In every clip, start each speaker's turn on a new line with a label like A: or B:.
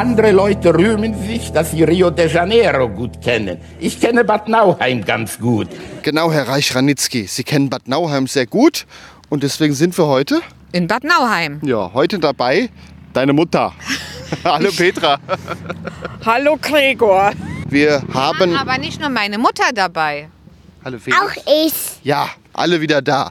A: Andere Leute rühmen sich, dass sie Rio de Janeiro gut kennen. Ich kenne Bad Nauheim ganz gut.
B: Genau, Herr Reich-Ranitzky. Sie kennen Bad Nauheim sehr gut und deswegen sind wir heute,
C: In Bad Nauheim.
B: ja, heute dabei, deine Mutter. Hallo Petra.
D: Hallo Gregor.
B: Wir haben.
C: Aber nicht nur meine Mutter dabei.
B: Hallo Petra.
E: Auch ich.
B: Ja, alle wieder da.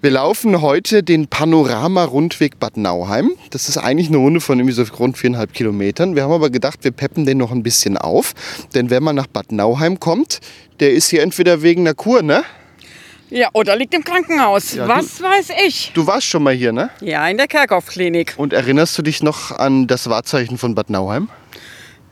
B: Wir laufen heute den Panorama-Rundweg Bad Nauheim. Das ist eigentlich eine Runde von irgendwie so rund viereinhalb Kilometern. Wir haben aber gedacht, wir peppen den noch ein bisschen auf. Denn wenn man nach Bad Nauheim kommt, der ist hier entweder wegen einer Kur, ne?
D: Ja, oder liegt im Krankenhaus.
B: Ja,
D: Was weiß ich?
B: Du warst schon mal hier, ne?
D: Ja, in der Kerkhoff-Klinik.
B: Und erinnerst du dich noch an das Wahrzeichen von Bad Nauheim?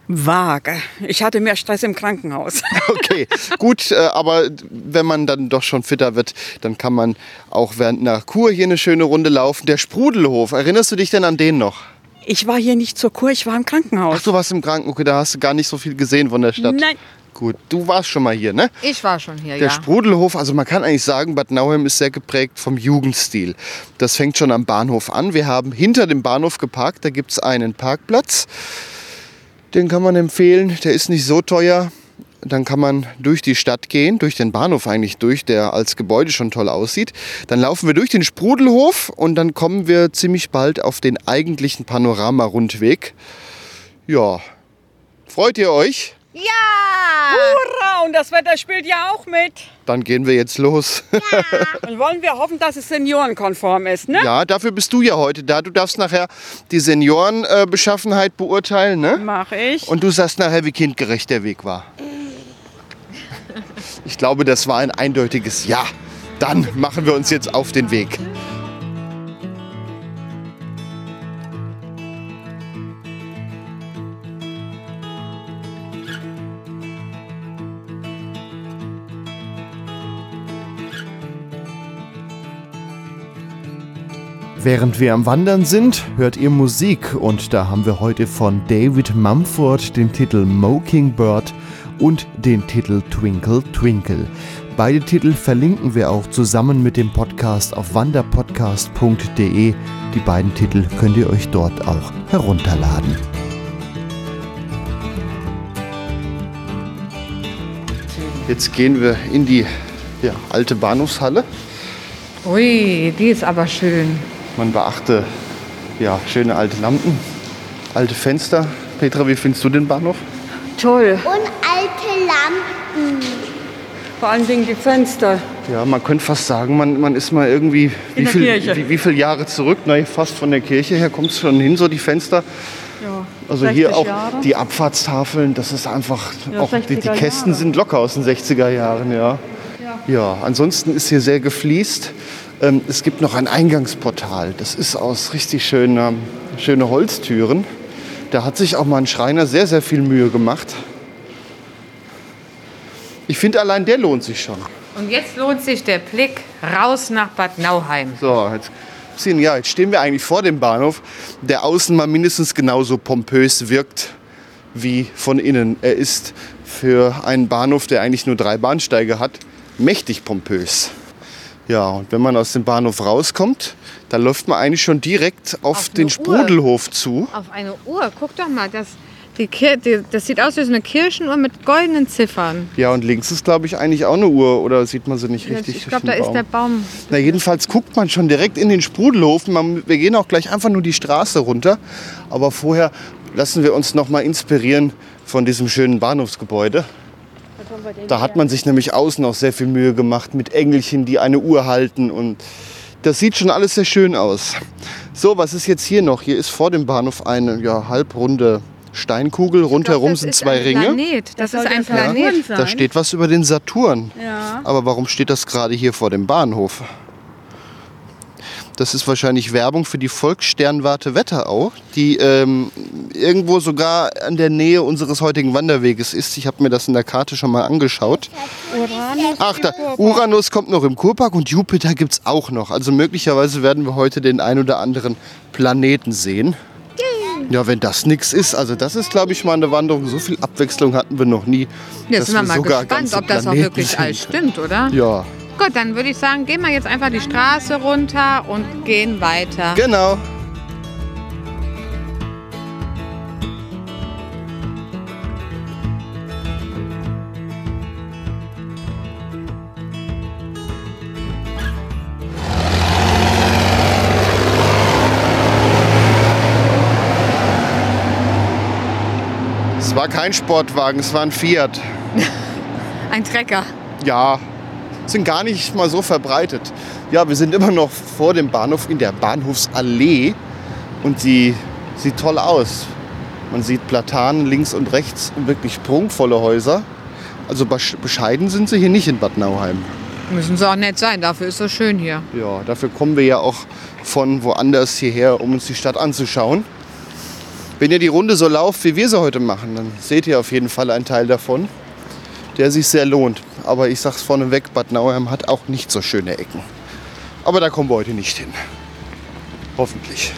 D: Vage. Ich hatte mehr Stress im Krankenhaus.
B: Okay, gut, äh, aber wenn man dann doch schon fitter wird, dann kann man auch während einer Kur hier eine schöne Runde laufen. Der Sprudelhof, erinnerst du dich denn an den noch?
D: Ich war hier nicht zur Kur, ich war im
B: Ach,
D: Krankenhaus.
B: du warst im Krankenhaus, okay, da hast du gar nicht so viel gesehen von der Stadt.
D: Nein.
B: Gut, du warst schon mal hier, ne?
C: Ich war schon hier,
B: Der
C: ja.
B: Sprudelhof, also man kann eigentlich sagen, Bad Nauheim ist sehr geprägt vom Jugendstil. Das fängt schon am Bahnhof an. Wir haben hinter dem Bahnhof geparkt, da gibt es einen Parkplatz. Den kann man empfehlen, der ist nicht so teuer. Dann kann man durch die Stadt gehen, durch den Bahnhof eigentlich durch, der als Gebäude schon toll aussieht. Dann laufen wir durch den Sprudelhof und dann kommen wir ziemlich bald auf den eigentlichen Panorama-Rundweg. Ja, freut ihr euch?
C: Ja!
D: Hurra, und das Wetter spielt ja auch mit.
B: Dann gehen wir jetzt los.
D: Und wollen wir hoffen, dass es seniorenkonform ist, ne?
B: Ja, dafür bist du ja heute da. Du darfst nachher die Seniorenbeschaffenheit beurteilen, ne?
D: Mach ich.
B: Und du sagst nachher, wie kindgerecht der Weg war. Ich glaube, das war ein eindeutiges Ja. Dann machen wir uns jetzt auf den Weg.
F: Während wir am Wandern sind, hört ihr Musik und da haben wir heute von David Mumford den Titel Mockingbird und den Titel Twinkle Twinkle. Beide Titel verlinken wir auch zusammen mit dem Podcast auf wanderpodcast.de. Die beiden Titel könnt ihr euch dort auch herunterladen.
B: Jetzt gehen wir in die ja, alte Bahnhofshalle.
C: Ui, die ist aber schön.
B: Man beachte ja, schöne alte Lampen, alte Fenster. Petra, wie findest du den Bahnhof?
D: Toll.
E: Und alte Lampen.
D: Vor allen Dingen die Fenster.
B: Ja, man könnte fast sagen, man, man ist mal irgendwie, wie,
D: der
B: viel,
D: Kirche.
B: wie, wie viele Jahre zurück, ne, fast von der Kirche her kommt es schon hin, so die Fenster.
D: Ja,
B: Also hier
D: 60
B: auch
D: Jahre.
B: die Abfahrtstafeln, das ist einfach,
D: Ja,
B: auch die, die
D: 60er
B: Kästen
D: Jahre.
B: sind locker aus den 60er Jahren, ja. Ja, ansonsten ist hier sehr gefliest. Ähm, es gibt noch ein Eingangsportal, das ist aus richtig schöner, schöne Holztüren. Da hat sich auch mal ein Schreiner sehr, sehr viel Mühe gemacht. Ich finde, allein der lohnt sich schon.
C: Und jetzt lohnt sich der Blick raus nach Bad Nauheim.
B: So, jetzt, ja, jetzt stehen wir eigentlich vor dem Bahnhof, der außen mal mindestens genauso pompös wirkt wie von innen. Er ist für einen Bahnhof, der eigentlich nur drei Bahnsteige hat, mächtig pompös. Ja, und wenn man aus dem Bahnhof rauskommt, dann läuft man eigentlich schon direkt auf,
C: Auf
B: den Sprudelhof zu.
C: Auf eine Uhr, guck doch mal, das, die, Kir die, das sieht aus wie so eine Kirchenuhr mit goldenen Ziffern.
B: Ja, und links ist, glaube ich, eigentlich auch eine Uhr. Oder sieht man sie nicht richtig?
C: ich glaube, da ist
B: Baum?
C: der Baum.
B: Na, jedenfalls guckt man schon direkt in den Sprudelhof. Man, wir gehen auch gleich einfach nur die Straße runter. Aber vorher lassen wir uns noch mal inspirieren von diesem schönen Bahnhofsgebäude. Da hat man sich nämlich außen auch sehr viel Mühe gemacht mit Engelchen, die eine Uhr halten. Und das sieht schon alles sehr schön aus. So, was ist jetzt hier noch? Hier ist vor dem Bahnhof eine ja, halbrunde Steinkugel. Rundherum
C: Das
B: sind
C: ist
B: zwei
C: ein
B: Ringe.
C: Planet. Das, ist
D: soll
C: ein Planet.
D: sein.
B: Da steht was über den Saturn.
D: Ja.
B: Aber warum steht das gerade hier vor dem Bahnhof? Das ist wahrscheinlich Werbung für die Volkssternwarte Wetterau, die ähm, irgendwo sogar an der Nähe unseres heutigen Wanderweges ist. Ich habe mir das in der Karte schon mal angeschaut. Ach, da, Uranus kommt noch im Kurpark und Jupiter gibt es auch noch. Also möglicherweise werden wir heute den ein oder anderen Planeten sehen. Ja, wenn das nichts ist, also das ist, glaube ich, mal eine Wanderung. So viel Abwechslung hatten wir noch nie.
C: Jetzt sind wir mal
B: sogar
C: gespannt, ob das auch
B: Planeten
C: wirklich
B: sehen
C: alles stimmt, oder?
B: Ja,
C: Gut, dann würde ich sagen, gehen wir jetzt einfach die Straße runter und gehen weiter.
B: genau. Es war kein Sportwagen, es war ein Fiat.
C: Ein Trecker.
B: Ja, sind gar nicht mal so verbreitet. Ja, wir sind immer noch vor dem Bahnhof in der Bahnhofsallee und sie sieht toll aus. Man sieht Platanen links und rechts und wirklich prunkvolle Häuser. Also besch- bescheiden sind sie hier nicht in Bad Nauheim.
C: Müssen sie auch nett sein, dafür ist so schön hier.
B: Ja, dafür kommen wir ja auch von woanders hierher, um uns die Stadt anzuschauen. Wenn ihr die Runde so lauft, wie wir sie heute machen, dann seht ihr auf jeden Fall einen Teil davon, der sich sehr lohnt. Aber ich sag's vorneweg, Bad Nauheim hat auch nicht so schöne Ecken. Aber da kommen wir heute nicht hin. Hoffentlich.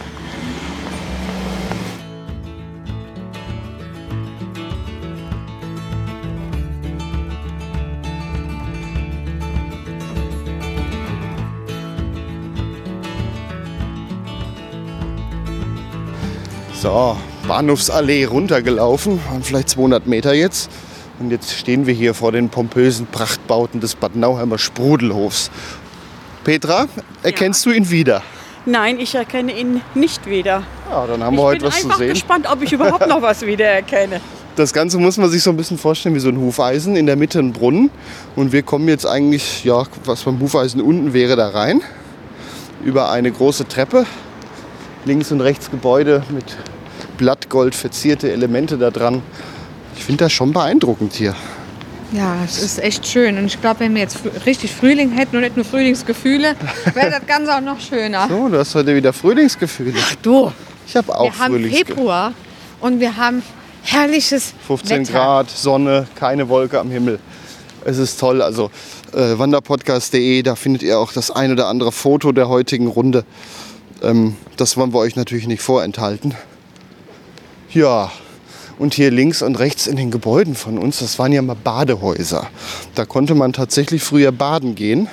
B: So, Bahnhofsallee runtergelaufen, vielleicht 200 Meter jetzt. Und jetzt stehen wir hier vor den pompösen Prachtbauten des Bad Nauheimer Sprudelhofs. Petra, erkennst du ihn wieder?
D: Nein, ich erkenne ihn nicht wieder.
B: Ja, dann haben
D: Ich
B: wir heute
D: bin
B: was zu
D: einfach
B: sehen.
D: gespannt, ob ich überhaupt noch was wiedererkenne.
B: Das Ganze muss man sich so ein bisschen vorstellen wie so ein Hufeisen. In der Mitte ein Brunnen. Und wir kommen jetzt eigentlich, ja, was beim Hufeisen unten wäre, da rein. Über eine große Treppe. Links und rechts Gebäude mit Blattgold verzierte Elemente da dran. Ich finde das schon beeindruckend hier.
C: Ja, es ist echt schön. Und ich glaube, wenn wir jetzt richtig Frühling hätten und nicht nur Frühlingsgefühle, wäre das Ganze auch noch schöner.
B: So, du hast heute wieder Frühlingsgefühle.
C: Du,
B: Ich habe auch
C: wir haben
B: Frühlingsgefühle.
C: Februar und wir haben herrliches
B: 15
C: Wetter.
B: Grad, Sonne, keine Wolke am Himmel. Es ist toll. Also äh, wanderpodcast.de, da findet ihr auch das ein oder andere Foto der heutigen Runde. Ähm, das wollen wir euch natürlich nicht vorenthalten. Ja, und hier links und rechts in den Gebäuden von uns, das waren ja mal Badehäuser. Da konnte man tatsächlich früher baden gehen.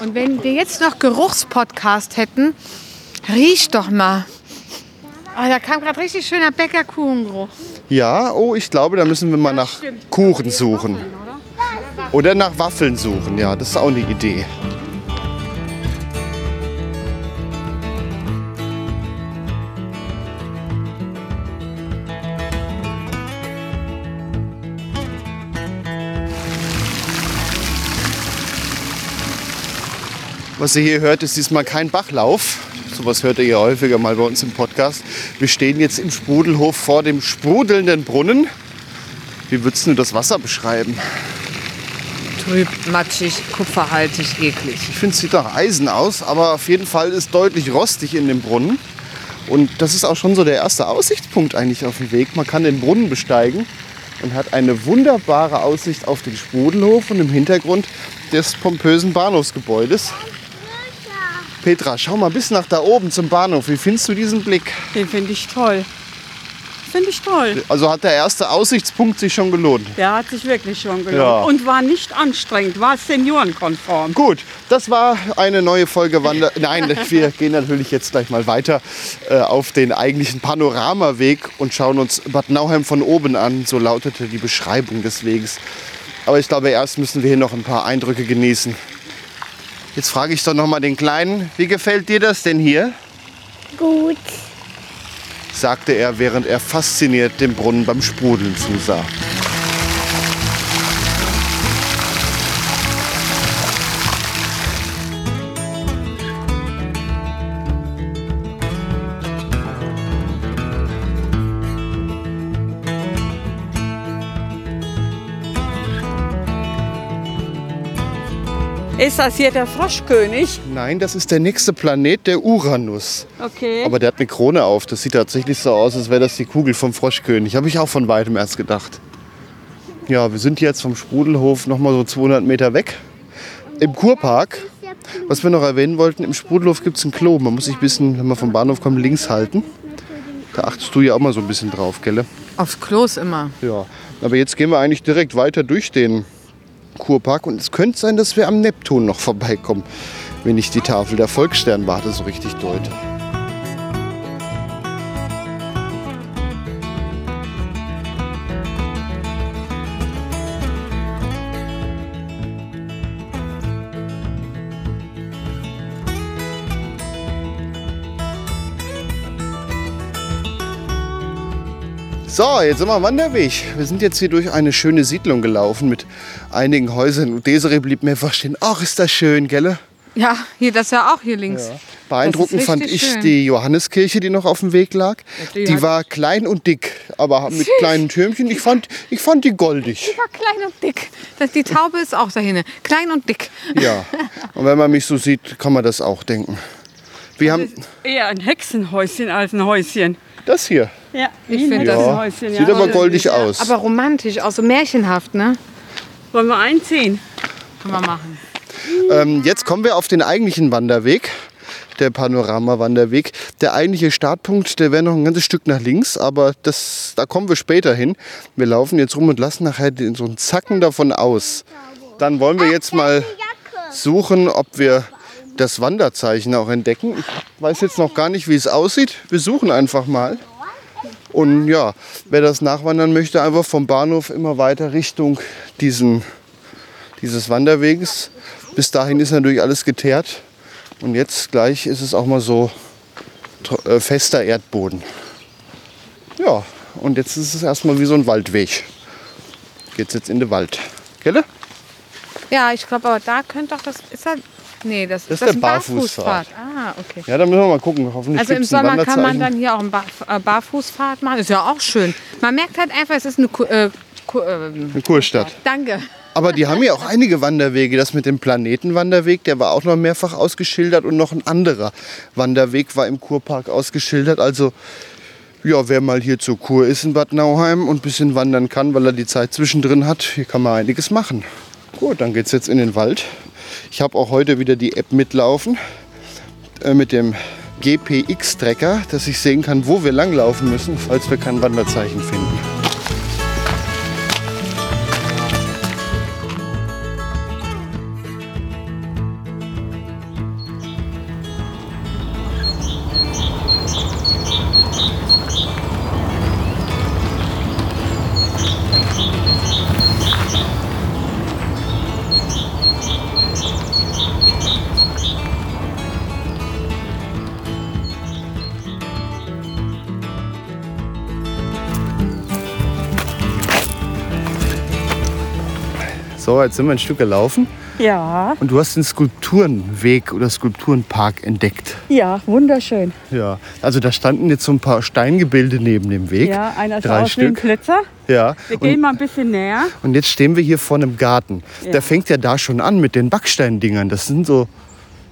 C: Und wenn wir jetzt noch Geruchspodcast hätten, riech doch mal. Ah, da kam gerade richtig schöner Bäckerkuchengeruch.
B: Ja, oh, ich glaube, da müssen wir mal nach Kuchen suchen. Oder nach Waffeln suchen, ja, das ist auch eine Idee. Was ihr hier hört, ist diesmal kein Bachlauf. Sowas hört ihr ja häufiger mal bei uns im Podcast. Wir stehen jetzt im Sprudelhof vor dem sprudelnden Brunnen. Wie würdest du das Wasser beschreiben?
C: Trüb, matschig, kupferhaltig, eklig.
B: Ich finde, es sieht nach Eisen aus, aber auf jeden Fall ist deutlich rostig in dem Brunnen. Und das ist auch schon so der erste Aussichtspunkt eigentlich auf dem Weg. Man kann den Brunnen besteigen und hat eine wunderbare Aussicht auf den Sprudelhof und im Hintergrund des pompösen Bahnhofsgebäudes. Petra, schau mal bis nach da oben zum Bahnhof. Wie findest du diesen Blick?
D: Den finde ich toll. Finde ich toll.
B: Also hat der erste Aussichtspunkt sich schon gelohnt.
D: Der hat sich wirklich schon gelohnt.
B: Ja.
D: Und war nicht anstrengend, war seniorenkonform.
B: Gut, das war eine neue Folge Wander. Nein, wir gehen natürlich jetzt gleich mal weiter äh, auf den eigentlichen Panoramaweg und schauen uns Bad Nauheim von oben an. So lautete die Beschreibung des Weges. Aber ich glaube, erst müssen wir hier noch ein paar Eindrücke genießen. Jetzt frage ich doch noch mal den Kleinen, wie gefällt dir das denn hier?
E: Gut.
B: sagte er, während er fasziniert dem Brunnen beim Sprudeln zusah.
D: Ist das hier der Froschkönig?
B: Nein, das ist der nächste Planet, der Uranus.
D: Okay.
B: Aber der hat eine Krone auf. Das sieht tatsächlich so aus, als wäre das die Kugel vom Froschkönig. Habe ich auch von weitem erst gedacht. Ja, wir sind jetzt vom Sprudelhof noch mal so 200 Meter weg. Im Kurpark, was wir noch erwähnen wollten, im Sprudelhof gibt es ein Klo. Man muss sich ein bisschen, wenn man vom Bahnhof kommt, links halten. Da achtest du ja auch mal so ein bisschen drauf, gell?
C: Aufs Klos immer.
B: Ja. Aber jetzt gehen wir eigentlich direkt weiter durch den Kurpark. Und es könnte sein, dass wir am Neptun noch vorbeikommen, wenn ich die Tafel der Volkssternwarte so richtig deute. So, jetzt sind wir am Wanderweg. Wir sind jetzt hier durch eine schöne Siedlung gelaufen mit einigen Häusern. Und Desiree blieb mir einfach stehen. Ach, ist das schön, gell?
C: Ja, hier, das ist ja auch hier links.
B: Beeindruckend
C: Das ist
B: fand ich
C: schön.
B: die Johanneskirche, die noch auf dem Weg lag.
C: die
B: Die
C: hat-
B: war klein und dick, aber mit kleinen Türmchen. Ich fand, ich fand die goldig.
C: War klein und dick. Das, die Taube ist auch dahin. Klein und dick.
B: Ja. Und wenn man mich so sieht, kann man das auch denken. Wir haben
D: Eher ein Hexenhäuschen als ein Häuschen.
B: das hier.
D: Ja,
C: Ich
D: wie ein
C: find das-
D: Hexenhäuschen.
B: Sieht
D: ja.
B: aber goldig aus.
C: Aber romantisch, auch so märchenhaft, ne?
D: Wollen wir einziehen?
C: Können wir machen.
B: Ähm, jetzt kommen wir auf den eigentlichen Wanderweg, der Panorama-Wanderweg. Der eigentliche Startpunkt, der wäre noch ein ganzes Stück nach links, aber das, da kommen wir später hin. Wir laufen jetzt rum und lassen nachher den, so einen Zacken davon aus. Dann wollen wir jetzt mal suchen, ob wir das Wanderzeichen auch entdecken. Ich weiß jetzt noch gar nicht, wie es aussieht. Wir suchen einfach mal. Und ja, wer das nachwandern möchte, einfach vom Bahnhof immer weiter Richtung diesen, dieses Wanderweges. Bis dahin ist natürlich alles geteert. Und jetzt gleich ist es auch mal so äh, fester Erdboden. Ja, und jetzt ist es erstmal wie so ein Waldweg. Geht's jetzt in den Wald. Gell?
C: Ja, ich glaube, aber da könnte doch das. Ist das nee, das,
B: Das ist
C: das
B: der
C: ein
B: Barfußpfad.
C: Ah, okay.
B: Ja, dann müssen wir mal gucken. Hoffentlich
C: Also im Sommer kann man dann hier auch einen Bar äh, Barfußfahrt machen. Ist ja auch schön. Man merkt halt einfach, es ist eine. Ku äh, Ku ähm,
B: Eine Kurstadt.
C: danke.
B: Aber die haben ja auch einige Wanderwege. Das mit dem Planetenwanderweg, der war auch noch mehrfach ausgeschildert. Und noch ein anderer Wanderweg war im Kurpark ausgeschildert. Also, ja, wer mal hier zur Kur ist in Bad Nauheim und ein bisschen wandern kann, weil er die Zeit zwischendrin hat, hier kann man einiges machen. Gut, dann geht's jetzt in den Wald. Ich habe auch heute wieder die App mitlaufen äh, mit dem GPX-Tracker, dass ich sehen kann, wo wir langlaufen müssen, falls wir kein Wanderzeichen finden. So, jetzt sind wir ein Stück gelaufen
D: Ja,
B: und du hast den Skulpturenweg oder Skulpturenpark entdeckt.
D: ja, wunderschön.
B: Ja, also da standen jetzt so ein paar Steingebilde neben dem Weg.
D: Ja, einer sah
B: Drei
D: aus wie ein
B: Stück. Ja.
D: Wir gehen
B: Und,
D: mal ein bisschen näher.
B: und jetzt stehen wir hier vor einem Garten.
D: Ja.
B: Der fängt ja da schon an mit den Backsteindingern. Das sind so.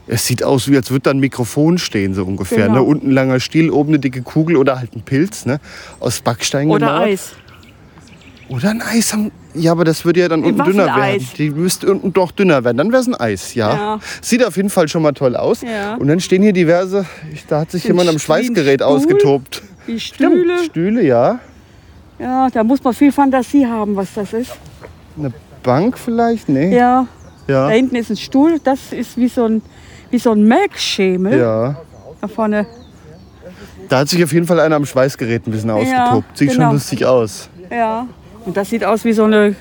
B: Es sieht aus, wie als würde da ein Mikrofon stehen, so ungefähr.
D: Genau.
B: Ne? Unten langer Stiel, oben eine dicke Kugel oder halt ein Pilz, ne? Aus Backstein
D: Oder
B: gemauert.
D: Eis.
B: Oder ein Eis. Haben, ja, aber das würde ja dann unten dünner werden. Die müsste unten doch dünner werden. Dann wäre es ein Eis, ja.
D: Ja.
B: Sieht auf jeden Fall schon mal toll aus.
D: Ja.
B: Und dann stehen hier diverse, da hat sich
D: Ein
B: jemand am Schweißgerät
D: Stuhl.
B: ausgetobt.
D: Die Stühle.
B: Stühle, ja.
D: Ja, da muss man viel Fantasie haben, was das ist.
B: Eine Bank vielleicht? Nee.
D: Ja,
B: Ja.
D: da hinten ist ein Stuhl. Das ist wie so ein, wie so ein Melkschemel.
B: ja.
D: Da vorne.
B: Da hat sich auf jeden Fall einer am Schweißgerät ein bisschen ausgetobt. Sieht schon
D: genau.
B: lustig aus.
D: Ja. Und das sieht aus wie so eine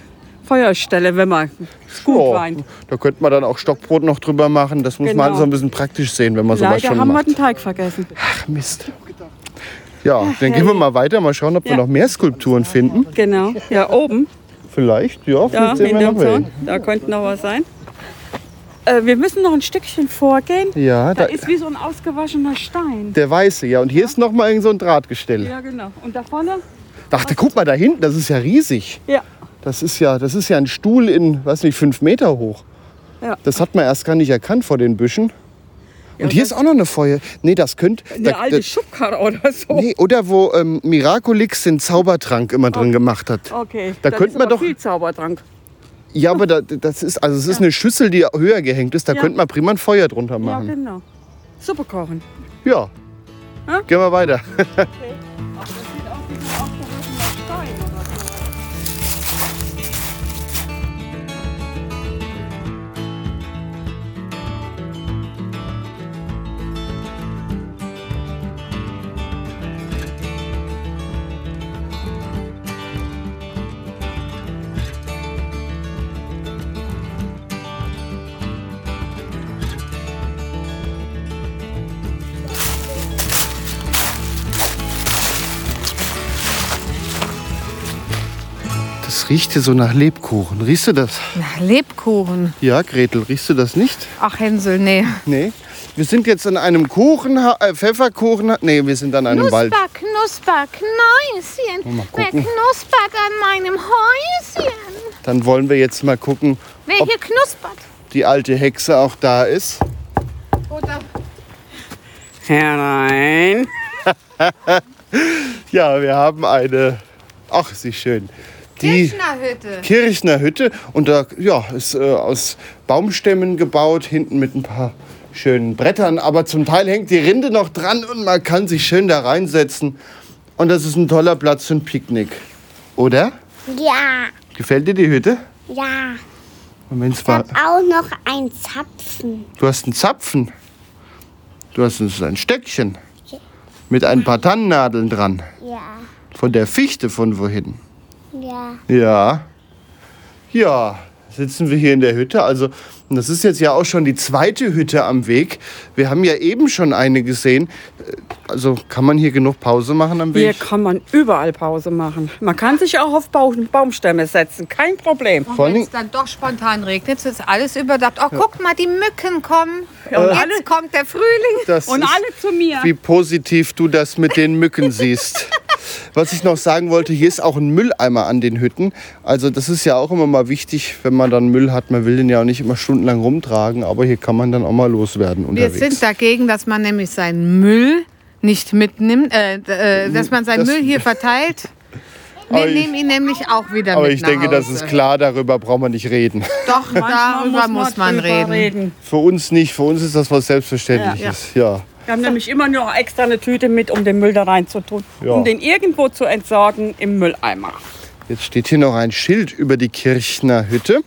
D: Feuerstelle, wenn man es gut
B: Ja,
D: weint.
B: da könnte man dann auch Stockbrot noch drüber machen. Das muss
D: Genau.
B: man so ein bisschen praktisch sehen, wenn man sowas schon
D: haben wir
B: macht.
D: den Teig vergessen.
B: Ach, Mist. Ja, dann gehen wir mal weiter, mal schauen, ob wir
D: Ja.
B: noch mehr Skulpturen finden.
D: Genau. Ja, oben.
B: Vielleicht, ja,
D: Da,
B: vielleicht sehen
D: in
B: wir noch welche.
D: Da könnte noch was sein. Äh, wir müssen noch ein Stückchen vorgehen.
B: Ja,
D: Da
B: da,
D: ist wie so ein ausgewaschener Stein.
B: der weiße, ja. Und hier ist noch mal irgend so ein Drahtgestell.
D: Ja, genau. Und da vorne?
B: Dachte, guck mal da hinten, das ist ja riesig.
D: Ja.
B: Das ist ja, das ist ja ein Stuhl in, weiß nicht, fünf Meter hoch.
D: Ja.
B: Das hat man erst gar nicht erkannt vor den Büschen. Und hier ist auch noch eine Feuer. Nee, das könnte.
D: Eine
B: da-
D: alte
B: da-
D: Schubkarre oder so.
B: Nee, oder wo ähm, Miraculix den Zaubertrank immer drin gemacht hat.
D: Okay,
B: Da wir
D: aber
B: doch-
D: viel Zaubertrank.
B: Ja, aber da, das ist also es ist eine Schüssel, die höher gehängt ist. Da
D: Ja.
B: könnte man prima ein Feuer drunter
D: Ja,
B: machen.
D: genau. Suppe kochen.
B: Ja.
D: Ja?
B: Gehen wir weiter. Das riecht hier so nach Lebkuchen. Riechst du das?
C: Na, Lebkuchen.
B: Ja, Gretel, riechst du das nicht?
C: Ach, Hänsel, nee.
B: Nee. Wir sind jetzt an einem Kuchen, äh, Pfefferkuchen. Nee, wir sind an einem Wald.
E: Knusper, Knäuschen. Wer knuspert an meinem Häuschen?
B: Dann wollen wir jetzt mal gucken,
E: Wer
B: Ob-
E: hier knuspert?
B: die alte Hexe auch da ist.
C: Oder
D: Herein.
B: Ja, wir haben eine. Ach, sie ist schön. Die
C: Kirchnerhütte.
B: Kirchner Hütte. Und da ja, ist äh, aus Baumstämmen gebaut, hinten mit ein paar schönen Brettern. Aber zum Teil hängt die Rinde noch dran und man kann sich schön da reinsetzen. Und das ist ein toller Platz für ein Picknick. Oder?
E: Ja,
B: Gefällt dir die Hütte?
E: ja.
B: Und wenn's
E: Ich
B: war,
E: hab auch noch ein Zapfen.
B: du hast einen Zapfen. Du hast ein Stöckchen. Mit ein paar Tannennadeln dran.
E: Ja,
B: Von der Fichte von wohin?
E: Ja.
B: Ja. Ja, sitzen wir hier in der Hütte. Also, das ist jetzt ja auch schon die zweite Hütte am Weg. Wir haben ja eben schon eine gesehen. Äh, Also, kann man hier genug Pause machen am
D: Hier
B: Weg?
D: kann man überall Pause machen. Man kann sich auch auf Baum, Baumstämme setzen, kein Problem.
C: Wenn es dann doch spontan regnet, ist alles überdacht. Oh, guck mal, die Mücken kommen.
D: und
C: Und
D: alle-
C: jetzt kommt der Frühling.
B: das
D: Und alle zu mir.
B: wie positiv du das mit den Mücken siehst. Was ich noch sagen wollte, hier ist auch ein Mülleimer an den Hütten. Also das ist ja auch immer mal wichtig, wenn man dann Müll hat. Man will den ja auch nicht immer stundenlang rumtragen, aber hier kann man dann auch mal loswerden
C: Wir
B: unterwegs.
C: sind dagegen, dass man nämlich seinen Müll nicht mitnimmt, äh, äh, dass man seinen
B: Das-
C: Müll hier verteilt.
B: Aber
C: Wir
B: ich-
C: nehmen ihn nämlich auch wieder
B: aber
C: mit
B: ich
C: nach
B: denke, das
C: Hause.
B: ist klar, darüber braucht man nicht reden.
C: Doch, darüber muss man
D: drüber
C: reden.
B: Für uns nicht, für uns ist das was Selbstverständliches. Ja.
D: Wir haben nämlich immer nur extra eine Tüte mit, um den Müll da reinzutun.
B: Ja.
D: Um den irgendwo zu entsorgen im Mülleimer.
B: Jetzt steht hier noch ein Schild über die Kirchner Hütte.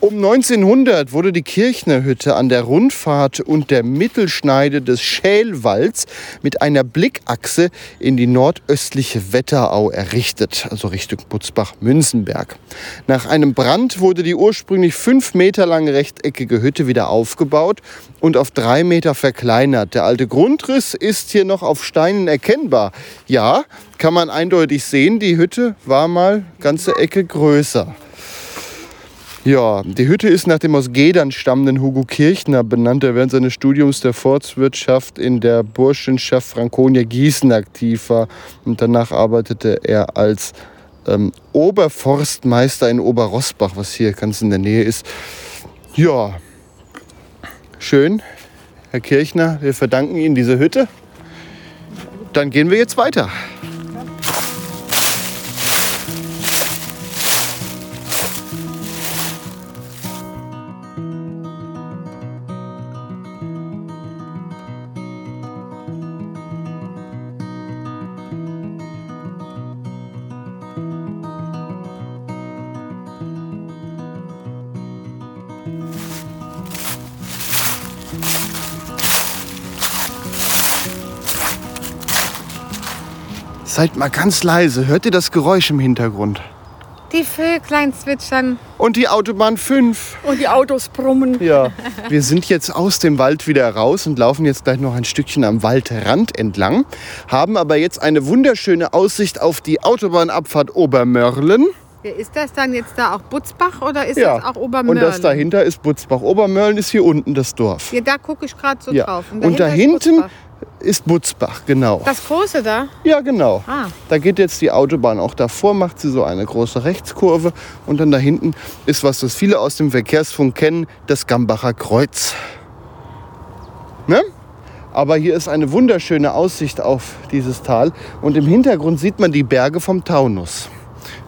B: Um 1900 wurde die Kirchner Hütte an der Rundfahrt und der Mittelschneide des Schälwalds mit einer Blickachse in die nordöstliche Wetterau errichtet, also Richtung Butzbach-Münzenberg. Nach einem Brand wurde die ursprünglich fünf Meter lange rechteckige Hütte wieder aufgebaut und auf drei Meter verkleinert. Der alte Grundriss ist hier noch auf Steinen erkennbar. Ja, kann man eindeutig sehen, die Hütte war mal ganze Ecke größer. Ja, die Hütte ist nach dem aus Gedern stammenden Hugo Kirchner benannt, der während seines Studiums der Forstwirtschaft in der Burschenschaft Franconia Gießen aktiv war. Und danach arbeitete er als ähm, Oberforstmeister in Oberrossbach, was hier ganz in der Nähe ist. Ja, schön, Herr Kirchner, wir verdanken Ihnen diese Hütte. Dann gehen wir jetzt weiter. Seid mal ganz leise, hört ihr das Geräusch im Hintergrund?
C: Die Vöglein zwitschern.
B: Und die Autobahn 5.
D: Und die Autos brummen.
B: Ja, wir sind jetzt aus dem Wald wieder raus und laufen jetzt gleich noch ein Stückchen am Waldrand entlang, haben aber jetzt eine wunderschöne Aussicht auf die Autobahnabfahrt Obermörlen.
C: Ja, Ist das dann jetzt da auch Butzbach oder ist
B: Ja,
C: das auch Obermörlen?
B: und das dahinter ist Butzbach. Obermörlen ist hier unten das Dorf.
C: Ja, da gucke ich gerade so
B: Ja.
C: drauf.
B: Und,
C: ist
B: dahinten,
C: Butzbach.
B: Ist Butzbach, genau.
C: Das große da?
B: Ja, genau.
C: Ah.
B: Da geht jetzt die Autobahn auch davor, macht sie so eine große Rechtskurve und dann da hinten ist was, das viele aus dem Verkehrsfunk kennen, das Gambacher Kreuz. Ne? Aber hier ist eine wunderschöne Aussicht auf dieses Tal und im Hintergrund sieht man die Berge vom Taunus.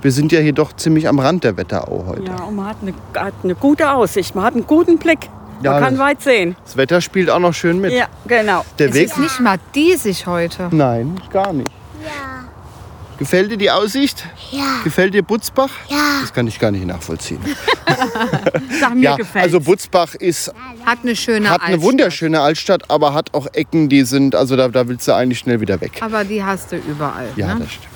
B: Wir sind ja hier doch ziemlich am Rand der Wetterau heute.
D: Ja, und man hat eine, hat eine gute Aussicht. Man hat einen guten Blick. Man
B: Ja,
D: kann
B: das-
D: weit sehen.
B: Das Wetter spielt auch noch schön mit.
D: Ja, genau.
B: Der
C: Es
B: Weg?
C: ist nicht mal diesig heute.
B: Nein, gar nicht.
E: Ja.
B: Gefällt dir die Aussicht?
E: Ja.
B: Gefällt dir Butzbach?
E: Ja.
B: Das kann ich gar nicht nachvollziehen.
D: Sag mir
B: ja,
D: gefällt.
B: also Butzbach ist
C: Hat eine schöne
B: hat eine
C: Altstadt.
B: wunderschöne Altstadt, aber hat auch Ecken, die sind, also da, da willst du eigentlich schnell wieder weg.
C: Aber die hast du überall.
B: Ja,
C: ne?
B: das stimmt.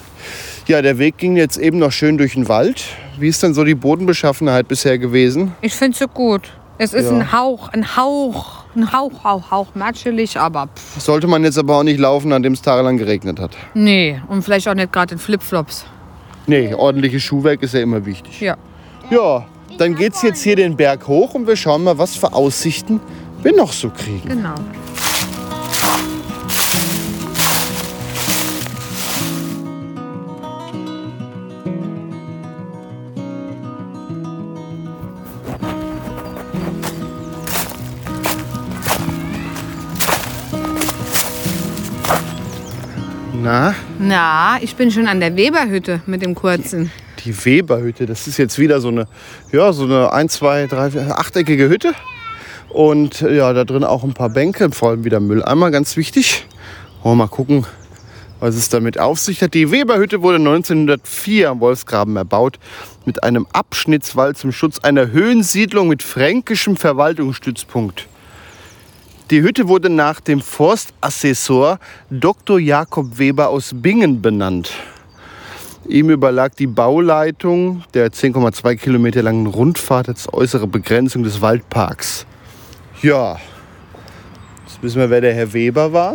B: Ja, der Weg ging jetzt eben noch schön durch den Wald. Wie ist denn so die Bodenbeschaffenheit bisher gewesen?
C: Ich finde sie gut. Es ist
B: Ja.
C: ein Hauch, ein Hauch, ein Hauch, Hauch, Hauch, matschelig, aber pff,
B: Sollte man jetzt aber auch nicht laufen, an dem es tagelang geregnet hat.
C: nee. Und vielleicht auch nicht gerade in Flipflops.
B: Nee, ordentliches Schuhwerk ist ja immer wichtig.
C: Ja.
B: Ja, dann geht's jetzt hier den Berg hoch und wir schauen mal, was für Aussichten wir noch so kriegen.
C: Genau.
B: Na,
C: Na, ich bin schon an der Weberhütte mit dem kurzen.
B: die Weberhütte, das ist jetzt wieder so eine, ja, so eine 1, 2, 3, 4, achteckige Hütte. Und ja, da drin auch ein paar Bänke, vor allem wieder Mülleimer, ganz wichtig. Wollen wir mal gucken, was es damit auf sich hat. Die Weberhütte wurde 1904 am Wolfsgraben erbaut mit einem Abschnittswall zum Schutz einer Höhensiedlung mit fränkischem Verwaltungsstützpunkt. Die Hütte wurde nach dem Forstassessor Dr. Jakob Weber aus Bingen benannt. Ihm überlag die Bauleitung der 10,2 Kilometer langen Rundfahrt als äußere Begrenzung des Waldparks. Ja, jetzt wissen wir, wer der Herr Weber war.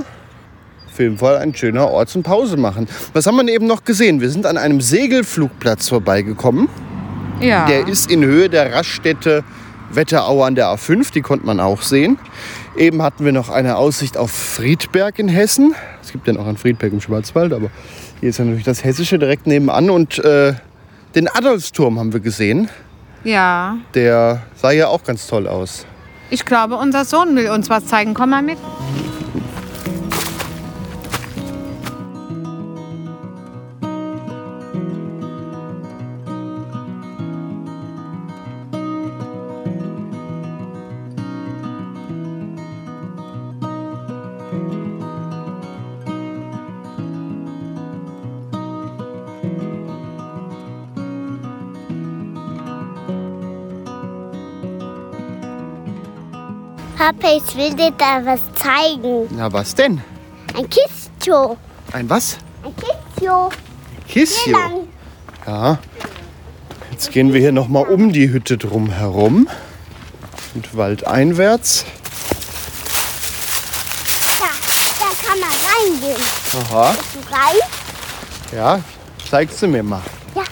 B: Auf jeden Fall ein schöner Ort zum Pause machen. Was haben wir eben noch gesehen? Wir sind an einem Segelflugplatz vorbeigekommen.
C: Ja.
B: Der ist in Höhe der Raststätte Wetterau an der A5, die konnte man auch sehen. Eben hatten wir noch eine Aussicht auf Friedberg in Hessen. Es gibt ja noch einen Friedberg im Schwarzwald, aber hier ist ja natürlich das Hessische direkt nebenan. Und äh, den Adolfsturm haben wir gesehen.
C: ja.
B: Der sah ja auch ganz toll aus.
C: Ich glaube, unser Sohn will uns was zeigen. Komm mal mit.
E: Papa, ich will dir da was zeigen.
B: Na, was denn?
E: Ein Kistjo.
B: Ein was?
E: Ein Kistjo. Lang.
B: Ja. Jetzt gehen wir hier noch mal um die Hütte drum herum und waldeinwärts.
E: Da, da kann man reingehen.
B: Aha.
E: Du rein?
B: Ja, zeigst du mir mal.
E: Ja,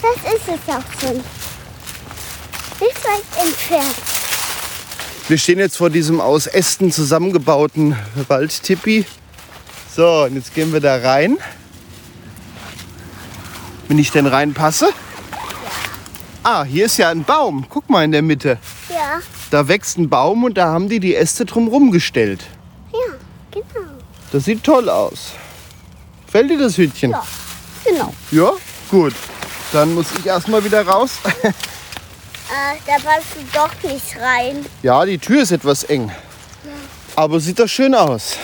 E: das ist es auch schon. Nicht weit entfernt.
B: Wir stehen jetzt vor diesem aus Ästen zusammengebauten Waldtipi. So, und jetzt gehen wir da rein. Wenn ich denn reinpasse. Ah, hier ist ja ein Baum. Guck mal in der Mitte.
E: Ja,
B: Da wächst ein Baum und da haben die die Äste drumherum gestellt.
E: ja, genau.
B: Das sieht toll aus. Gefällt dir das Hütchen?
E: Ja, genau.
B: Ja? Gut. Dann muss ich erstmal wieder raus.
E: Äh, da passt du doch nicht rein.
B: Ja, die Tür ist etwas eng. Aber sieht doch schön aus.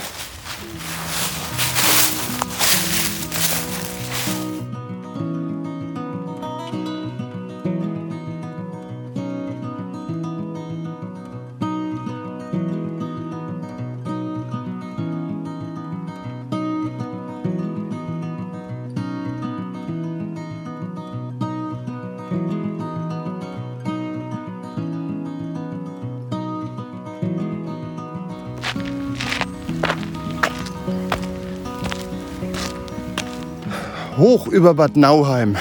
B: Über Bad Nauheim.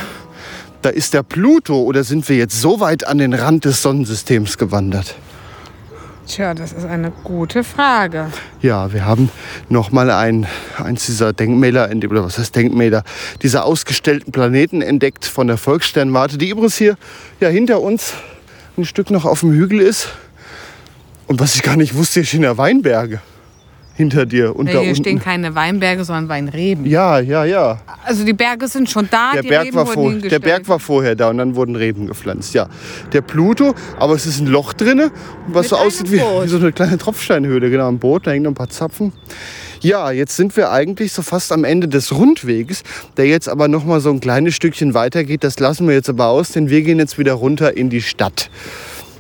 B: Da ist der Pluto oder sind wir jetzt so weit an den Rand des Sonnensystems gewandert?
C: Tja, das ist eine gute Frage.
B: Ja, wir haben nochmal ein, eins dieser Denkmäler, oder was heißt Denkmäler, dieser ausgestellten Planeten entdeckt von der Volkssternwarte, die übrigens hier ja, hinter uns ein Stück noch auf dem Hügel ist. Und was ich gar nicht wusste, hier stehen ja Weinberge hinter dir. Und
C: Nee,
B: da
C: hier
B: unten.
C: stehen keine Weinberge, sondern Weinreben.
B: ja, ja, ja.
C: Also die Berge sind schon da,
B: Der
C: die
B: Berg,
C: Reben
B: war
C: wurden
B: der. Berg war vorher da und dann wurden Reben gepflanzt. Ja, der Pluto, aber es ist ein Loch drinne, was
C: Mit
B: so aussieht wie, wie so eine kleine Tropfsteinhöhle. Genau, ein Boot, da hängen noch ein paar Zapfen. Ja, jetzt sind wir eigentlich so fast am Ende des Rundweges, der jetzt aber noch mal so ein kleines Stückchen weitergeht. Das lassen wir jetzt aber aus, denn wir gehen jetzt wieder runter in die Stadt.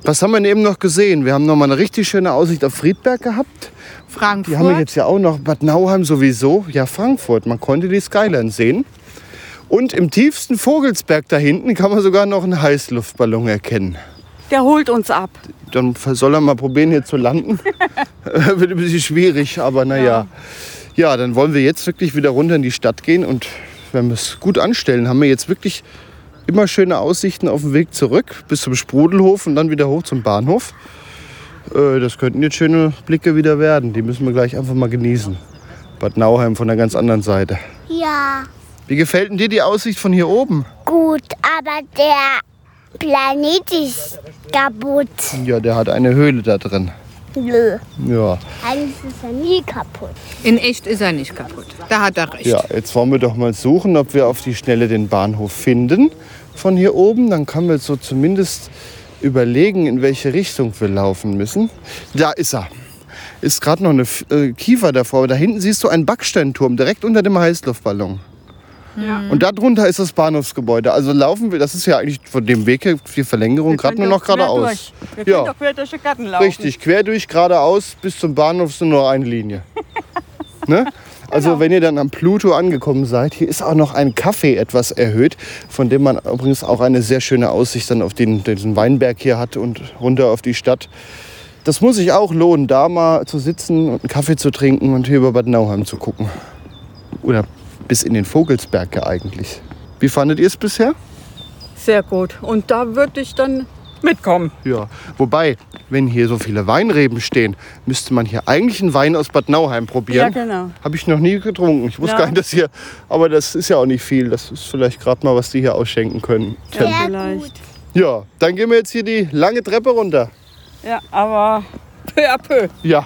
B: Was haben wir denn eben noch gesehen? Wir haben noch mal eine richtig schöne Aussicht auf Friedberg gehabt.
C: Frankfurt.
B: Die haben wir jetzt ja auch noch. Bad Nauheim sowieso. Ja, Frankfurt. Man konnte die Skyline sehen. Und im tiefsten Vogelsberg da hinten kann man sogar noch einen Heißluftballon erkennen.
D: Der holt uns ab.
B: Dann soll er mal probieren, hier zu landen. Wird ein bisschen schwierig, aber naja. Ja, dann wollen wir jetzt wirklich wieder runter in die Stadt gehen. Und wenn wir es gut anstellen, haben wir jetzt wirklich immer schöne Aussichten auf dem Weg zurück bis zum Sprudelhof und dann wieder hoch zum Bahnhof. Äh, Das könnten jetzt schöne Blicke wieder werden. Die müssen wir gleich einfach mal genießen. Bad Nauheim von der ganz anderen Seite.
E: Ja,
B: Wie gefällt denn dir die Aussicht von hier oben?
E: gut, aber der Planet ist kaputt.
B: Ja, der hat eine Höhle da drin.
E: Nö,
B: Ja,
E: eigentlich ist er nie kaputt.
C: In echt ist er nicht kaputt. Da hat er recht.
B: ja, jetzt wollen wir doch mal suchen, ob wir auf die Schnelle den Bahnhof finden von hier oben. Dann können wir so zumindest überlegen, in welche Richtung wir laufen müssen. Da ist er. Ist gerade noch eine äh, Kiefer davor, aber da hinten siehst du einen Backsteinturm direkt unter dem Heißluftballon. Und darunter ist das Bahnhofsgebäude. Also laufen wir, das ist ja eigentlich von dem Weg her die Verlängerung gerade nur noch geradeaus.
D: Wir können
B: Ja.
D: doch quer durch den Garten laufen.
B: Richtig, quer durch geradeaus bis zum Bahnhof ist nur eine Linie. ne? Also wenn ihr dann am Pluto angekommen seid, hier ist auch noch ein Café etwas erhöht, von dem man übrigens auch eine sehr schöne Aussicht dann auf den, diesen Weinberg hier hat und runter auf die Stadt. Das muss sich auch lohnen, da mal zu sitzen und einen Kaffee zu trinken und hier über Bad Nauheim zu gucken. Oder bis in den Vogelsberg ja eigentlich. Wie fandet ihr es bisher?
D: Sehr gut. Und da würde ich dann mitkommen.
B: Ja, wobei, wenn hier so viele Weinreben stehen, müsste man hier eigentlich einen Wein aus Bad Nauheim probieren.
D: Ja, genau.
B: Habe ich noch nie getrunken. Ich wusste
D: Ja.
B: gar nicht, dass hier, aber das ist ja auch nicht viel. Das ist vielleicht gerade mal, was die hier ausschenken können.
E: Sehr
D: Vielleicht.
B: Ja, dann gehen wir jetzt hier die lange Treppe runter.
D: Ja, aber peu à peu.
B: Ja.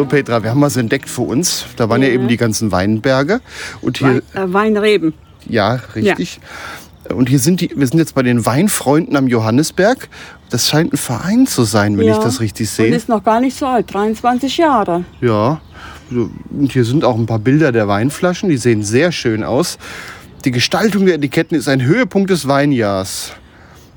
B: So, Petra, wir haben was entdeckt für uns. Da waren ja,
D: Ja.
B: eben die ganzen Weinberge. Und hier,
D: Wein, äh, Weinreben.
B: ja, richtig. Und hier sind die, wir sind jetzt bei den Weinfreunden am Johannesberg. Das scheint ein Verein zu sein, wenn
D: ja.
B: ich das richtig
D: Und
B: sehe.
D: ist noch gar nicht so alt, 23 Jahre.
B: Ja. Und hier sind auch ein paar Bilder der Weinflaschen. Die sehen sehr schön aus. Die Gestaltung der Etiketten ist ein Höhepunkt des Weinjahrs.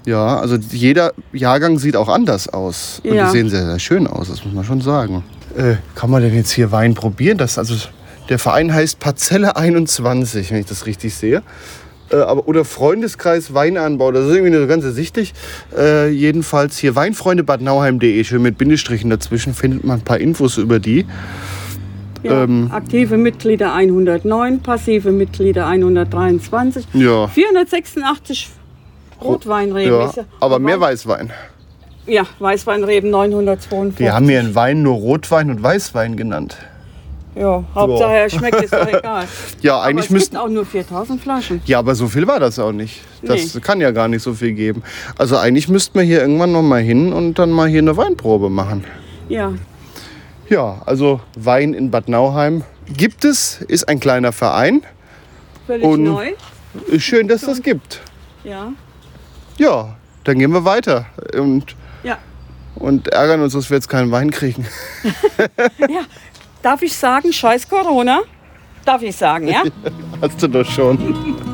B: Ja, also jeder Jahrgang sieht auch anders aus. Und
D: Ja.
B: die sehen sehr, sehr schön aus, das muss man schon sagen. Äh, kann man denn jetzt hier Wein probieren? Das, also, der Verein heißt Parzelle 21, wenn ich das richtig sehe. Äh, aber, oder Freundeskreis Weinanbau, das ist irgendwie nicht so ganz ersichtlich. Äh, jedenfalls hier weinfreundebadnauheim.de, schön mit Bindestrichen dazwischen, findet man ein paar Infos über die.
D: Ja.
B: Ähm.
D: Aktive Mitglieder 109, passive Mitglieder 123.
B: Ja.
D: 486 Rotweinreben.
B: Ja- aber mehr Weißwein.
D: Ja, Weißweinreben 942.
B: Wir haben hier einen Wein nur Rotwein und Weißwein genannt.
D: Ja, Hauptsache er schmeckt, ist doch egal.
B: Ja,
D: Aber
B: eigentlich
D: es
B: müssten.
D: auch nur 4000 Flaschen.
B: Ja, aber so viel war das auch nicht. Das
D: Nee.
B: kann ja gar nicht so viel geben. Also eigentlich müssten wir hier irgendwann noch mal hin und dann mal hier eine Weinprobe machen.
D: Ja,
B: Ja, also Wein in Bad Nauheim gibt es, ist ein kleiner Verein.
D: völlig
B: Und-
D: neu.
B: Schön, dass das gibt.
D: Ja,
B: Ja, dann gehen wir weiter und. Und ärgern uns, dass wir jetzt keinen Wein kriegen.
D: Darf ich sagen, scheiß Corona? Darf ich sagen, ja?
B: Hast du doch schon.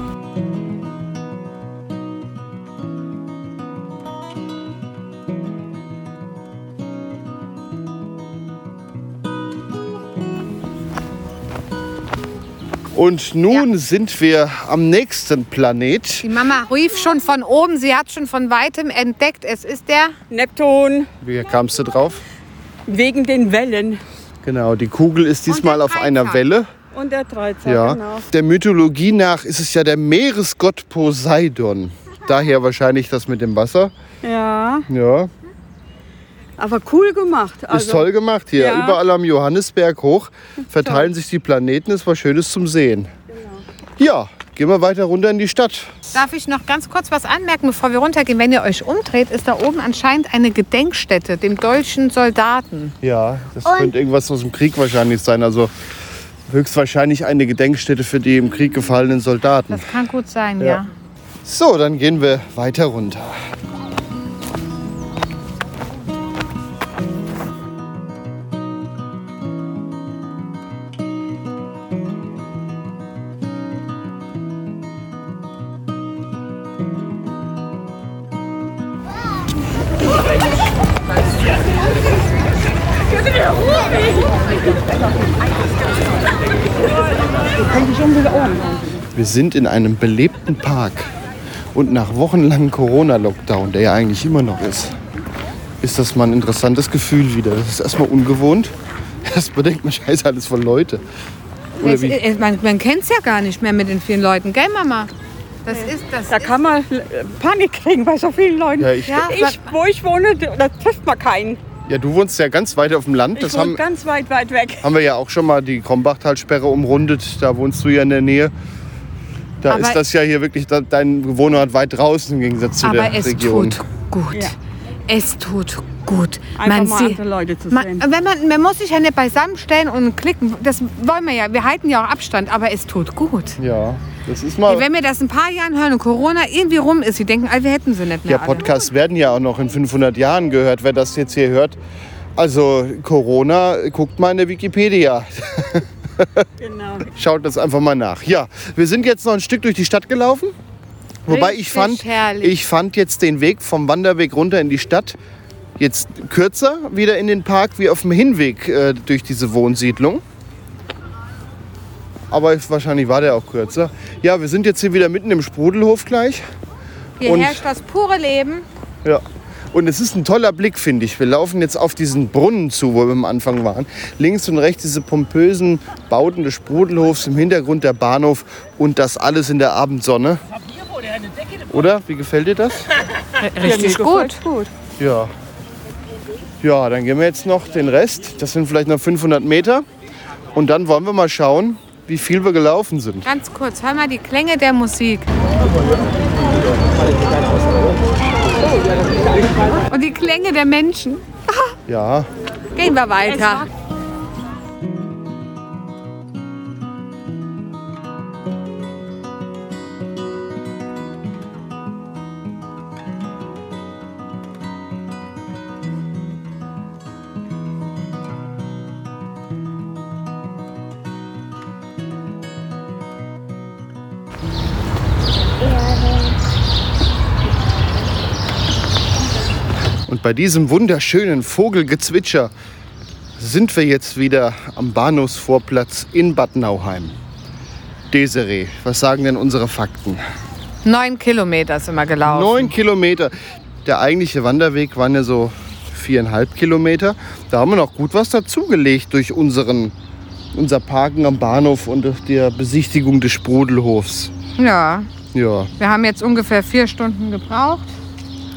B: Und nun sind wir am nächsten Planet.
C: Die Mama rief schon von oben, sie hat schon von weitem entdeckt, es ist der
D: Neptun,
B: Wie kamst du drauf?
D: wegen den Wellen.
B: Genau, die Kugel ist diesmal auf einer. Welle.
D: Und der Dreizack,
B: Ja.
D: genau.
B: Der Mythologie nach ist es ja der Meeresgott Poseidon. Daher wahrscheinlich das mit dem Wasser.
D: Ja,
B: Ja,
D: aber cool gemacht. Also,
B: ist toll gemacht hier.
D: ja.
B: Überall am Johannisberg hoch verteilen sich die Planeten. Es war schönes zum Sehen. Ja, gehen wir weiter runter in die Stadt.
C: Darf ich noch ganz kurz was anmerken, bevor wir runtergehen? Wenn ihr euch umdreht, ist da oben anscheinend eine Gedenkstätte dem deutschen Soldaten.
B: Ja, das könnte irgendwas aus dem Krieg wahrscheinlich sein. Also höchstwahrscheinlich eine Gedenkstätte für die im Krieg gefallenen Soldaten.
C: Das kann gut sein,
B: Ja.
C: ja.
B: So, dann gehen wir weiter runter. Wir sind in einem belebten Park. Und nach wochenlangem Corona-Lockdown, der ja eigentlich immer noch ist, ist das mal ein interessantes Gefühl wieder. Das ist erstmal ungewohnt. Erstmal denkt man, scheiße, alles voll Leute. Oder
C: Es,
B: wie?
C: äh, man man kennt es ja gar nicht mehr mit den vielen Leuten, gell Mama? Das ist das.
D: Da
C: ist,
D: kann man äh, Panik kriegen bei so vielen Leuten.
B: Ja, ich,
C: ja,
D: Ich, wo ich wohne, da trifft man keinen.
B: ja, du wohnst ja ganz weit auf dem Land.
D: Ich
B: Das
D: wohne
B: haben,
D: ganz weit, weit weg.
B: haben wir ja auch schon mal die Krombachtalsperre umrundet. Da wohnst du ja in der Nähe. Da
C: Aber-
B: ist das ja hier wirklich dein Wohnort weit draußen im Gegensatz zu
C: aber
B: der
C: es
B: Region.
C: tut gut.
D: Ja.
C: Es tut gut.
D: Einfach
C: man
D: mal
C: sieht,
D: andere Leute zu
C: man,
D: sehen.
C: wenn man, man muss sich ja nicht beisammenstellen und klicken. Das wollen wir ja. Wir halten ja auch Abstand, aber es tut gut.
B: Ja, das ist mal.
C: Wenn wir das in ein paar Jahren hören und Corona irgendwie rum ist, sie denken, wir hätten sie nicht mehr.
B: Ja, Podcasts werden ja auch noch in 500 Jahren gehört, wer das jetzt hier hört. Also Corona, guckt mal in der Wikipedia.
D: Genau.
B: Schaut das einfach mal nach. Ja, wir sind jetzt noch ein Stück durch die Stadt gelaufen. Wobei ich fand,
C: herrlich.
B: ich fand jetzt den Weg vom Wanderweg runter in die Stadt jetzt kürzer wieder in den Park wie auf dem Hinweg äh, durch diese Wohnsiedlung. Aber wahrscheinlich war der auch kürzer. Ja, wir sind jetzt hier wieder mitten im Sprudelhof gleich.
C: Hier
B: und-
C: herrscht das pure Leben.
B: Ja. Und es ist ein toller Blick, finde ich. Wir laufen jetzt auf diesen Brunnen zu, wo wir am Anfang waren. Links und rechts diese pompösen Bauten des Sprudelhofs, im Hintergrund der Bahnhof und das alles in der Abendsonne. Oder? Wie gefällt dir das?
C: Richtig gut.
D: gut.
B: Ja. Ja, dann gehen wir jetzt noch den Rest. Das sind vielleicht noch 500 Meter. Und dann wollen wir mal schauen, wie viel wir gelaufen sind.
C: Ganz kurz, hör mal die Klänge der Musik. Und die Klänge der Menschen.
B: Ja,
C: Gehen wir weiter.
B: Bei diesem wunderschönen Vogelgezwitscher sind wir jetzt wieder am Bahnhofsvorplatz in Bad Nauheim. Desiree, was sagen denn unsere Fakten?
C: Neun Kilometer sind wir gelaufen.
B: Neun Kilometer. Der eigentliche Wanderweg waren ja so viereinhalb Kilometer. Da haben wir noch gut was dazugelegt durch unseren, unser Parken am Bahnhof und durch die Besichtigung des Sprudelhofs.
C: Ja,
B: Ja,
C: wir haben jetzt ungefähr vier Stunden gebraucht.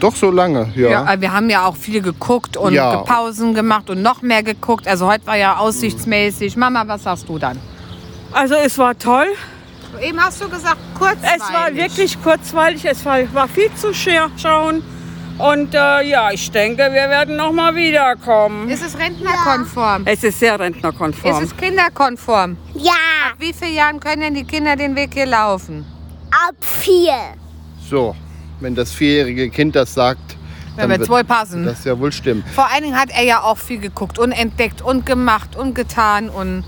B: Doch so lange. Ja.
C: Ja. aber wir haben ja auch viel geguckt und
B: Ja.
C: Pausen gemacht und noch mehr geguckt. Also heute war ja aussichtsmäßig. Mama, was sagst du dann?
D: Also es war toll.
C: Eben hast du gesagt, kurz.
D: Es war wirklich kurzweilig. Es war, war viel zu scha- schauen. Und äh, ja, ich denke, wir werden noch mal wiederkommen.
C: Ist es rentnerkonform?
D: Es ist sehr
C: Ist
D: rentnerkonform.
C: es kinderkonform?
E: Ja,
C: Ab wie vielen Jahren können denn die Kinder den Weg hier laufen?
E: ab vier.
B: So, wenn das vierjährige Kind das sagt,
C: Dann wird's wohl passen.
B: das ja wohl stimmen.
C: Vor allen Dingen hat er ja auch viel geguckt und entdeckt und gemacht und getan und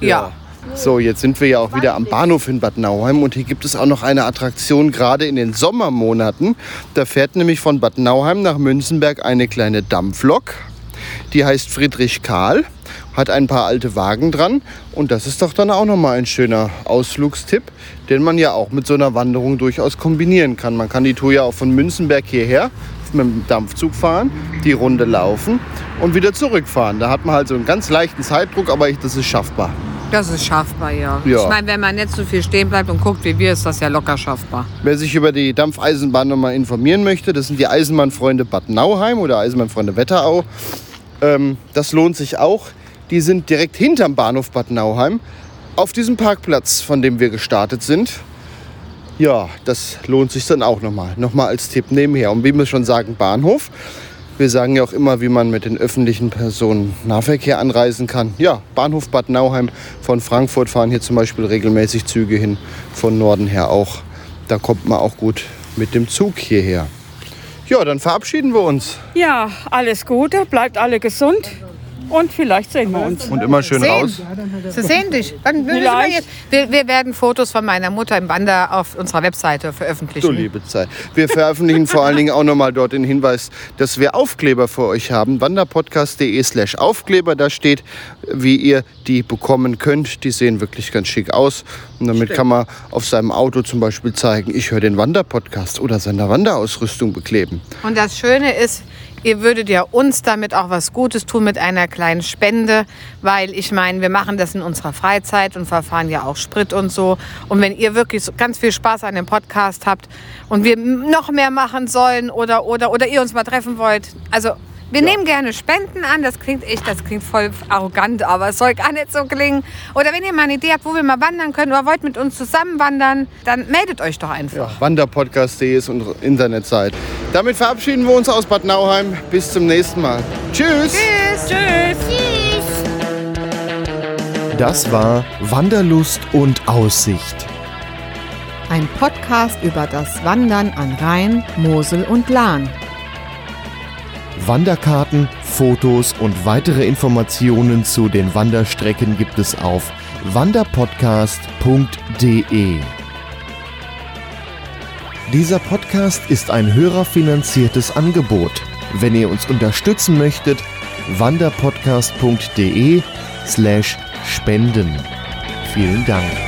C: ja.
B: So, jetzt sind wir ja auch wieder am Bahnhof in Bad Nauheim und hier gibt es auch noch eine Attraktion, gerade in den Sommermonaten. Da fährt nämlich von Bad Nauheim nach Münzenberg eine kleine Dampflok. Die heißt Friedrich Karl, hat ein paar alte Wagen dran und das ist doch dann auch nochmal ein schöner Ausflugstipp, den man ja auch mit so einer Wanderung durchaus kombinieren kann. Man kann die Tour ja auch von Münzenberg hierher mit dem Dampfzug fahren, die Runde laufen und wieder zurückfahren. Da hat man halt so einen ganz leichten Zeitdruck, aber das ist schaffbar.
C: Das ist schaffbar, ja.
B: Ja.
C: Ich meine, wenn man nicht so viel stehen bleibt und guckt wie wir, ist das ja locker schaffbar.
B: Wer sich über die Dampfeisenbahn nochmal informieren möchte, das sind die Eisenbahnfreunde Bad Nauheim oder Eisenbahnfreunde Wetterau. Ähm, das lohnt sich auch. Die sind direkt hinterm Bahnhof Bad Nauheim auf diesem Parkplatz, von dem wir gestartet sind. Ja, das lohnt sich dann auch nochmal. Nochmal als Tipp nebenher. Und wie wir schon sagen, Bahnhof. Wir sagen ja auch immer, wie man mit den öffentlichen Personennahverkehr anreisen kann. Ja, Bahnhof Bad Nauheim von Frankfurt fahren hier zum Beispiel regelmäßig Züge hin, von Norden her auch. Da kommt man auch gut mit dem Zug hierher. Ja, dann verabschieden wir uns.
D: Ja, alles Gute, bleibt alle gesund und vielleicht sehen wir uns.
B: Und immer schön raus.
C: Sie sehen dich. Dann müssen wir, jetzt, wir, wir werden Fotos von meiner Mutter im Wander auf unserer Webseite veröffentlichen.
B: Du liebe Zeit. Wir veröffentlichen vor allen Dingen auch nochmal dort den Hinweis, dass wir Aufkleber für euch haben. Wanderpodcast.de slash Aufkleber. Da steht, wie ihr die bekommen könnt. Die sehen wirklich ganz schick aus. Und damit kann man auf seinem Auto zum Beispiel zeigen, ich höre den Wanderpodcast oder seine Wanderausrüstung bekleben.
C: Und das Schöne ist, ihr würdet ja uns damit auch was Gutes tun mit einer kleinen Spende, weil ich meine, wir machen das in unserer Freizeit und verfahren ja auch Sprit und so. Und wenn ihr wirklich ganz viel Spaß an dem Podcast habt und wir noch mehr machen sollen oder, oder, oder ihr uns mal treffen wollt, also wir nehmen gerne Spenden an, das klingt echt, das klingt voll arrogant, aber es soll gar nicht so klingen. Oder wenn ihr mal eine Idee habt, wo wir mal wandern können oder wollt mit uns zusammen wandern, dann meldet euch doch einfach.
B: Wanderpodcast.de ist unsere Internetseite. Damit verabschieden wir uns aus Bad Nauheim. Bis zum nächsten Mal. Tschüss.
C: Tschüss.
D: Tschüss.
F: Das war Wanderlust und Aussicht.
C: Ein Podcast über das Wandern an Rhein, Mosel und Lahn.
F: Wanderkarten, Fotos und weitere Informationen zu den Wanderstrecken gibt es auf wanderpodcast.de. Dieser Podcast ist ein hörerfinanziertes Angebot. Wenn ihr uns unterstützen möchtet, wanderpodcast.de slash spenden. Vielen Dank.